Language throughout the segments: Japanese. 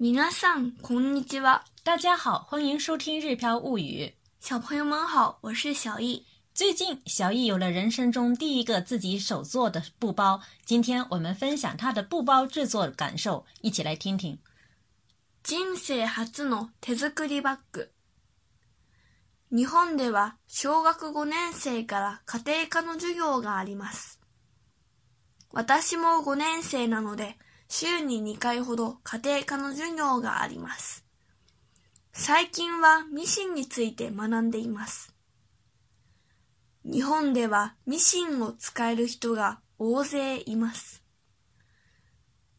皆さんこんにちは。大家好，欢迎收听《日飘物语》。小朋友们好，我是小易。最近，小易有了人生中第一个自己手做的布包。今天我们分享他的布包制作感受，一起来听听。人生初の手作りバッグ。日本では小学5年生から家庭科の授業があります。私も5年生なので、 週に2回ほど家庭科の授業があります。最近はミシンについて学んでいます。日本ではミシンを使える人が大勢います。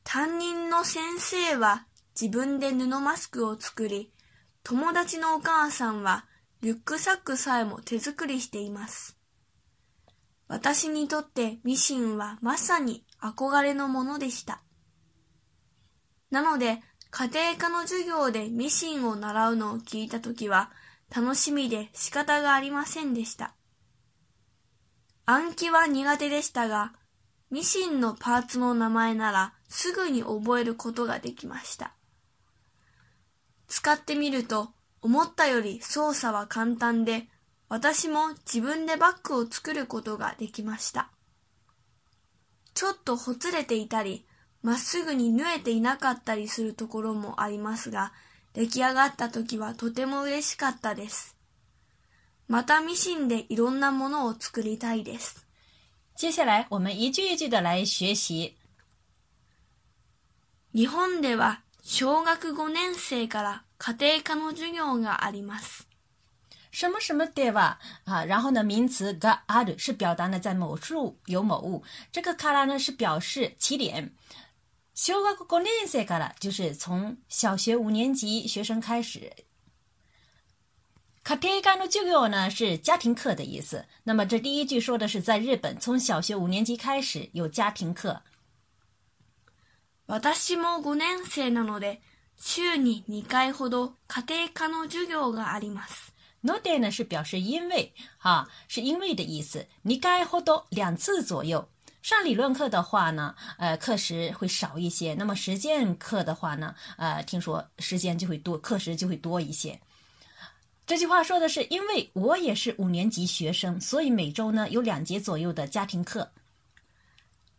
担任の先生は自分で布マスクを作り、友達のお母さんはリュックサックさえも手作りしています。私にとってミシンはまさに憧れのものでした。なので、家庭科の授業でミシンを習うのを聞いたときは、楽しみで仕方がありませんでした。暗記は苦手でしたが、ミシンのパーツの名前ならすぐに覚えることができました。使ってみると、思ったより操作は簡単で、私も自分でバッグを作ることができました。ちょっとほつれていたり、まっすぐに縫えていなかったりするところもありますが、出来上がった時はとても嬉しかったです。またミシンでいろんなものを作りたいです。接下来我们一句一句的来学习。日本では小学5年生から家庭科の授業があります。什么什么では啊，然后呢，名词がある是表达呢在某处有某物，这个から呢是表示起点。小学五年生から就是从小学五年级学生开始。家庭科の授業呢是家庭课的意思。那么这第一句说的是在日本从小学五年级开始有家庭课。私も五年生なので週に2回ほど家庭科の授業があります。no day 呢是表示因为，哈，是因为的意思。你该或多两次左右。 上理论课的话呢，呃，课时会少一些。那么实践课的话呢，呃，听说时间就会多，课时就会多一些。这句话说的是，因为我也是五年级学生，所以每周呢有两节左右的家庭课。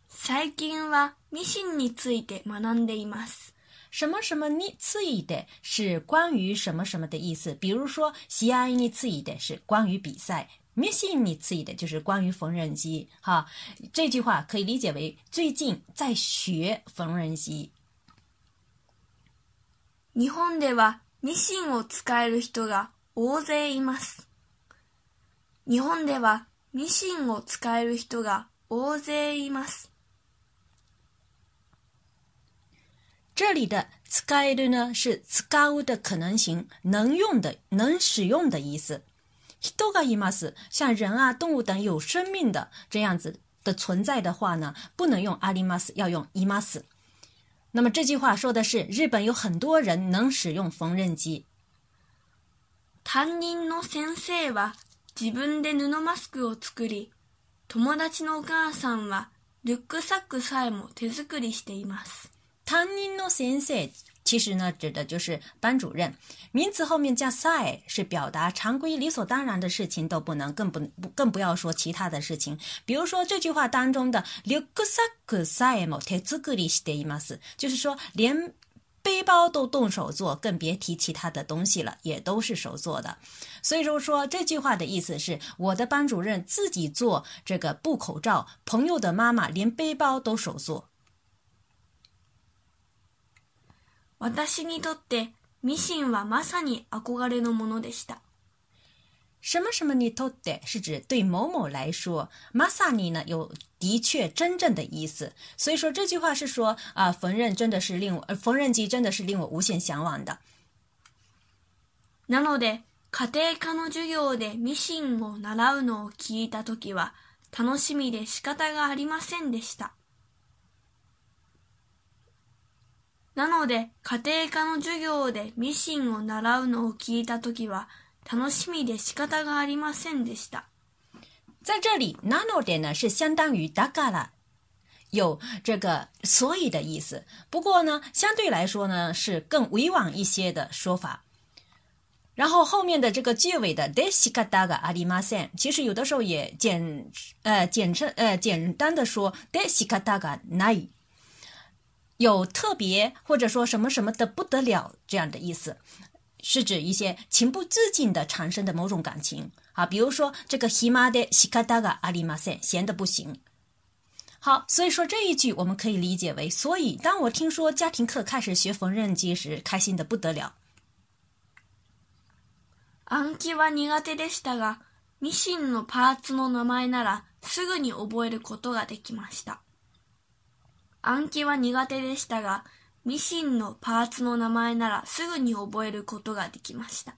最近はミシンについて学んでいます。什么什么你次一的是关于什么什么的意思，比如说西安你次一的是关于比赛， 密信你次一的就是关于缝纫机。哈，这句话可以理解为最近在学缝纫机。日本ではミシンを使える人が大勢います。日本ではミシンを使える人が大勢います。这里的使える呢是使う的可能性，能用的、能使用的意思。人がいます，像人啊、动物等有生命的这样子的存在的话呢，不能用あります，要用います。那么这句话说的是日本有很多人能使用缝纫机。担任の先生は自分で布マスクを作り、友達のお母さんはリュックサックさえも手作りしています。担任の先生其实呢，指的就是班主任。名词后面加 “sai” 是表达常规理所当然的事情都不能，更不更不要说其他的事情。比如说这句话当中的 “ryukasaku sai mo te z k r i s t e m a s 就是说连背包都动手做，更别提其他的东西了，也都是手做的。所以说说这句话的意思是，我的班主任自己做这个布口罩，朋友的妈妈连背包都手做。私にとってミシンはまさに憧れのものでした。什么什么にとって是指对某某来说，まさに呢有的确真正的意思。所以说这句话是说啊，缝纫真的是令我，缝纫机真的是令我无限向往的。なので家庭科の授業でミシンを習うのを聞いたときは楽しみで仕方がありませんでした。なので、家庭科の授業でミシンを習うのを聞いたときは、楽しみで仕方がありませんでした。在这里，なので呢是相当于だから。有这个所以的意思。不过呢，相对来说呢，是更委婉一些的说法。然后后面的这个句尾的 “desikata ga arimasen”，其实有的时候也简呃简称呃简单的说 “desikata ga nai”，有特别或者说什么什么的不得了这样的意思，是指一些情不自禁的产生的某种感情啊。比如说这个 “hima de sikata ga arimasen”，闲的不行。好，所以说这一句我们可以理解为：所以当我听说家庭课开始学缝纫机时，开心的不得了。暗記は苦手でしたが、ミシンのパーツの名前ならすぐに覚えることができました。 暗記は苦手でしたが、ミシンのパーツの名前ならすぐに覚えることができました。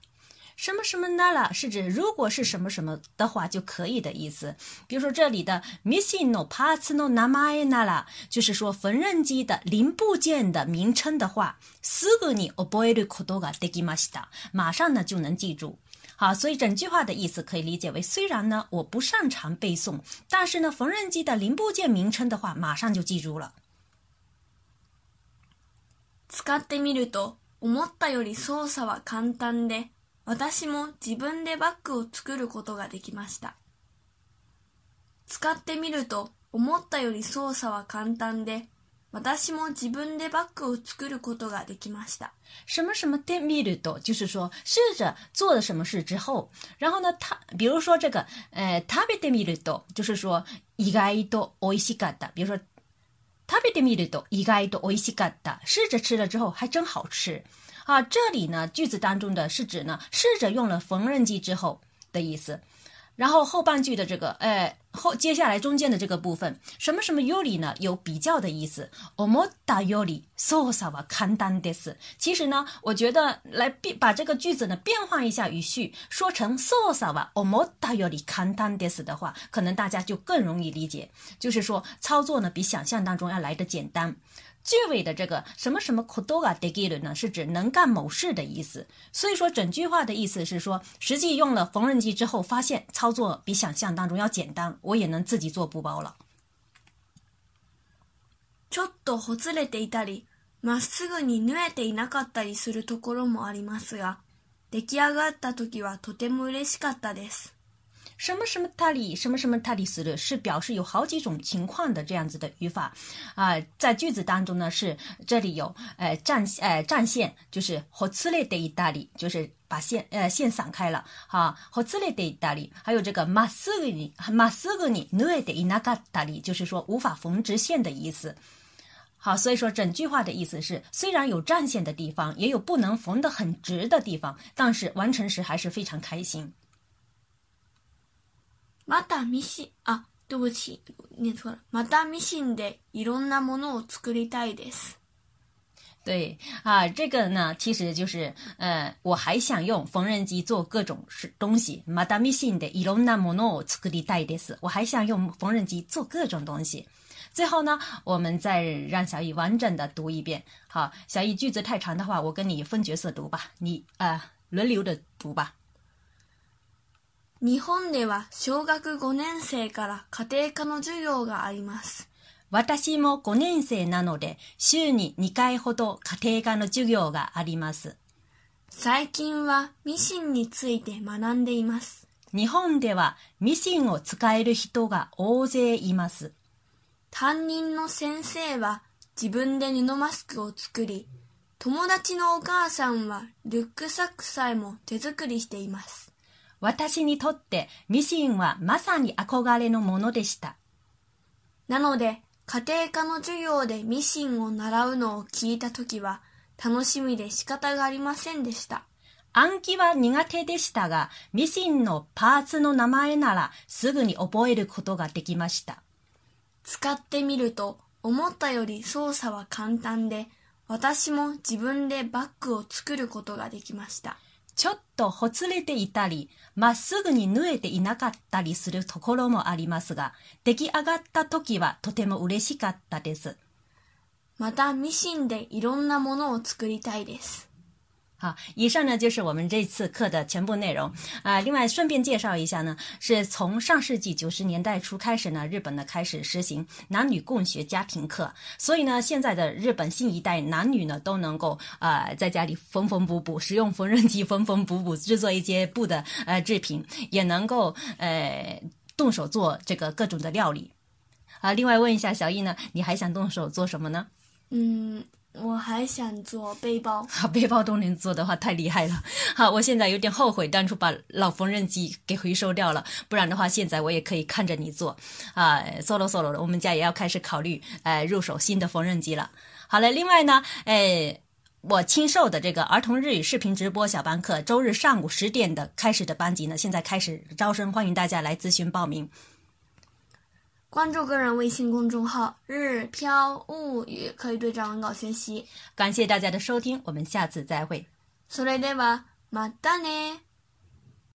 什么什么 nara 是指如果是什么什么的话就可以的意思。比如说这里的 missing no parts no namae nara 就是说缝纫机的零部件的名称的话，すぐに覚えることができました。马上呢就能记住。好，所以整句话的意思可以理解为：虽然呢我不擅长背诵，但是呢缝纫机的零部件名称的话，马上就记住了。使ってみると思ったより操作は簡単で、私も自分でバッグを作ることができました。使ってみると思ったより操作は簡単で、私も自分でバッグを作ることができました。什么什么で見ると，就是说试着做了什么事之后，然后呢，他比如说这个，呃，食べてみると，就是说意外と美味しかった。比如说食べてみると意外と美味しかった，试着吃了之后还真好吃啊。这里呢，句子当中的是指呢，试着用了缝纫机之后的意思。然后后半句的这个，呃， 后接下来中间的这个部分，什么什么より呢？有比较的意思。思ったより操作は簡単です。其实呢，我觉得来变把这个句子呢变换一下语序，说成操作は思ったより簡単です的话，可能大家就更容易理解。就是说，操作呢比想象当中要来的简单。 句尾的这个什么什么 kodoga degiru 呢，是指能干某事的意思。所以说整句话的意思是说，实际用了缝纫机之后，发现操作比想象当中要简单，我也能自己做布包了。ちょっとほつれていたり、まっすぐに縫えていなかったりするところもありますが、出来上がった時はとても嬉しかったです。 什么什么塔里，什么什么塔里斯的，是表示有好几种情况的这样子的语法啊、在句子当中呢，是这里有呃战呃战线，就是火刺类的意大利，就是把线呃线散开了哈，火刺类的意大利，还有这个马斯格尼马斯格尼努埃的伊那嘎达里，就是说无法缝直线的意思。好，所以说整句话的意思是，虽然有战线的地方，也有不能缝得很直的地方，但是完成时还是非常开心。またミシン、あ、对不起、念错了。またミシンでいろんなものを作りたいです。对啊，这个呢，其实就是呃，我还想用缝纫机做各种是东西。またミシンでいろんなものを作りたいです。我还想用缝纫机做各种东西。最后呢，我们再让小易完整的读一遍。好，小易句子太长的话，我跟你分角色读吧，你呃轮流的读吧。 日本では小学5年生から家庭科の授業があります。私も5年生なので、週に2回ほど家庭科の授業があります。最近はミシンについて学んでいます。日本ではミシンを使える人が大勢います。担任の先生は自分で布マスクを作り、友達のお母さんはルックサックさえも手作りしています。私にとってミシンはまさに憧れのものでした。なので、家庭科の授業でミシンを習うのを聞いたときは、楽しみで仕方がありませんでした。暗記は苦手でしたが、ミシンのパーツの名前ならすぐに覚えることができました。使ってみると、思ったより操作は簡単で、私も自分でバッグを作ることができました。ちょっとほつれていたり、まっすぐに縫えていなかったりするところもありますが、出来上がった時はとても嬉しかったです。またミシンでいろんなものを作りたいです。好，以上呢就是我们这次课的全部内容啊、另外，顺便介绍一下呢，是从上世纪九十年代初开始呢，日本呢开始实行男女共学家庭课，所以呢，现在的日本新一代男女呢都能够呃在家里缝缝补补，使用缝纫机缝缝补补，制作一些布的呃制品，也能够呃动手做这个各种的料理。啊，另外问一下小易呢，你还想动手做什么呢？嗯，我还想做背包。好，背包都能做的话太厉害了。好，我现在有点后悔当初把老缝纫机给回收掉了，不然的话，现在我也可以看着你做。啊，solo solo 了，我们家也要开始考虑，呃，入手新的缝纫机了。好了，另外呢，哎。我亲授的这个儿童日语视频直播小班课，周日上午十点的开始的班级呢，现在开始招生，欢迎大家来咨询报名。关注个人微信公众号“日飘物语”，可以对照文稿学习。感谢大家的收听，我们下次再会。それではまたね。